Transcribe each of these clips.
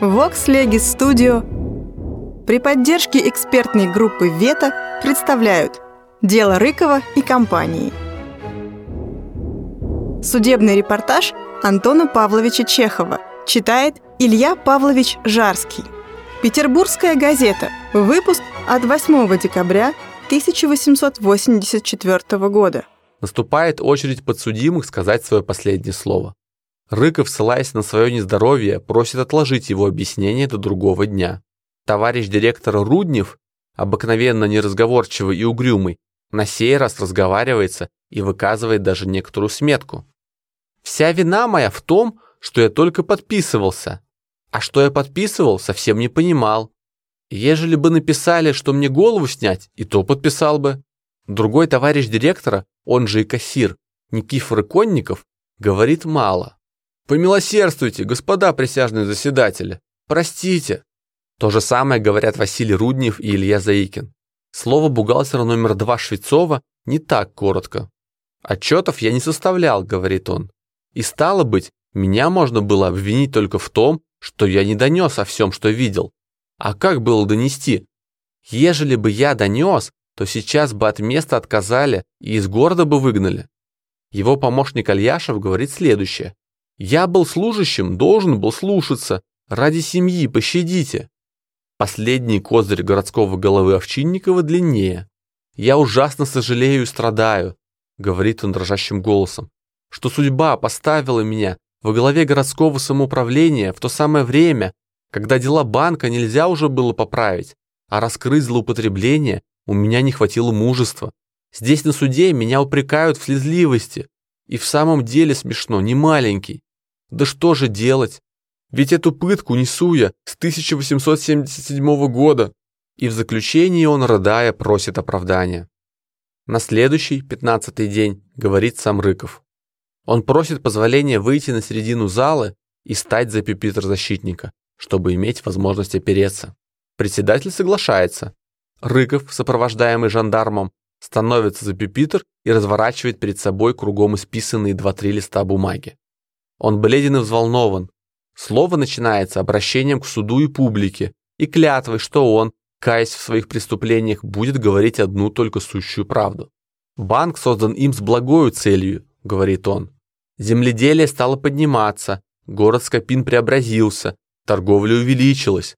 Vox Legis Studio при поддержке экспертной группы «Вета» представляют «Дело Рыкова и компании». Судебный репортаж Антона Павловича Чехова читает Илья Павлович Жарский. Петербургская газета. Выпуск от 8 декабря 1884 года. Наступает очередь подсудимых сказать свое последнее слово. Рыков, ссылаясь на свое нездоровье, просит отложить его объяснение до другого дня. Товарищ директор Руднев, обыкновенно неразговорчивый и угрюмый, на сей раз разговаривается и выказывает даже некоторую сметку. «Вся вина моя в том, что я только подписывался. А что я подписывал, совсем не понимал. Ежели бы написали, что мне голову снять, и то подписал бы». Другой товарищ директора, он же и кассир, Никифор Иконников, говорит мало. Помилосердствуйте, господа присяжные заседатели. Простите. То же самое говорят Василий Руднев и Илья Заикин. Слово бухгалтера номер два Швецова не так коротко. «Отчетов я не составлял», — говорит он. «И стало быть, меня можно было обвинить только в том, что я не донес о всем, что видел. А как было донести? Ежели бы я донес, то сейчас бы от места отказали и из города бы выгнали». Его помощник Альяшев говорит следующее. Я был служащим, должен был слушаться. Ради семьи пощадите. Последний козырь городского головы Овчинникова длиннее. Я ужасно сожалею и страдаю, говорит он дрожащим голосом, что судьба поставила меня во главе городского самоуправления в то самое время, когда дела банка нельзя уже было поправить, а раскрыть злоупотребление у меня не хватило мужества. Здесь на суде меня упрекают в слезливости. И в самом деле смешно, не маленький. Да что же делать? Ведь эту пытку несу я с 1877 года. И в заключении он, рыдая, просит оправдания. На следующий, пятнадцатый день, говорит сам Рыков. Он просит позволения выйти на середину зала и стать за пюпитр защитника, чтобы иметь возможность опереться. Председатель соглашается. Рыков, сопровождаемый жандармом, становится за пюпитр и разворачивает перед собой кругом исписанные два-три листа бумаги. Он бледен и взволнован. Слово начинается обращением к суду и публике и клятвой, что он, каясь в своих преступлениях, будет говорить одну только сущую правду. «Банк создан им с благою целью», — говорит он. «Земледелие стало подниматься, город Скопин преобразился, торговля увеличилась.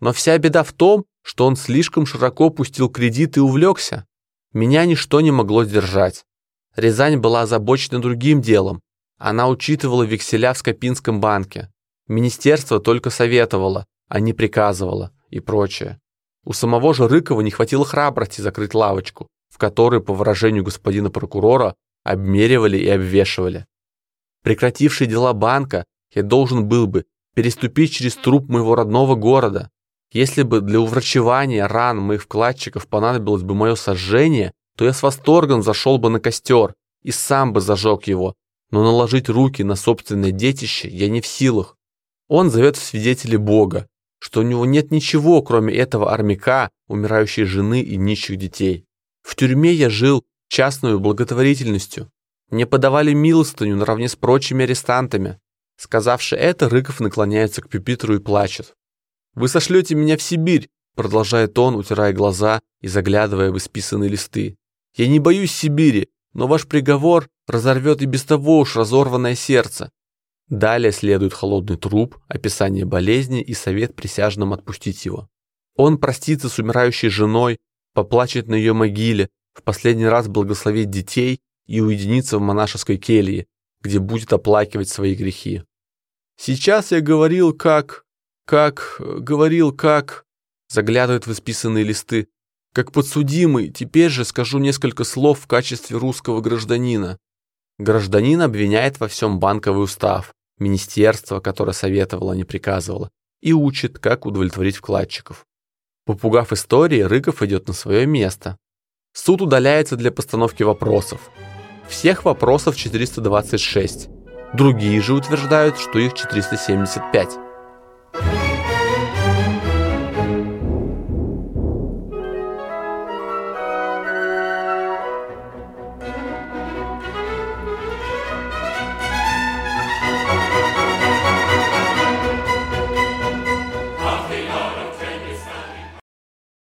Но вся беда в том, что он слишком широко пустил кредит и увлекся. Меня ничто не могло сдержать. Рязань была озабочена другим делом, она учитывала векселя в Скопинском банке. Министерство только советовало, а не приказывало и прочее. У самого же Рыкова не хватило храбрости закрыть лавочку, в которой, по выражению господина прокурора, обмеривали и обвешивали. Прекративший дела банка, я должен был бы переступить через труп моего родного города. Если бы для уврачевания ран моих вкладчиков понадобилось бы мое сожжение, то я с восторгом зашел бы на костер и сам бы зажег его, но наложить руки на собственное детище я не в силах. Он зовет в свидетели Бога, что у него нет ничего, кроме этого армяка, умирающей жены и нищих детей. В тюрьме я жил частную благотворительностью. Мне подавали милостыню наравне с прочими арестантами. Сказавши это, Рыков наклоняется к пюпитру и плачет. «Вы сошлете меня в Сибирь», продолжает он, утирая глаза и заглядывая в исписанные листы. «Я не боюсь Сибири, но ваш приговор разорвет и без того уж разорванное сердце. Далее следует холодный труп, описание болезни и совет присяжным отпустить его. Он простится с умирающей женой, поплачет на ее могиле, в последний раз благословит детей и уединится в монашеской келье, где будет оплакивать свои грехи. Сейчас я говорил как... как... говорил как... Заглядывает в исписанные листы. Как подсудимый, теперь же скажу несколько слов в качестве русского гражданина. Гражданин обвиняет во всем банковый устав, министерство, которое советовало, а не приказывало, и учит, как удовлетворить вкладчиков. Попугав истории, Рыков идет на свое место. Суд удаляется для постановки вопросов. Всех вопросов 426. Другие же утверждают, что их 475.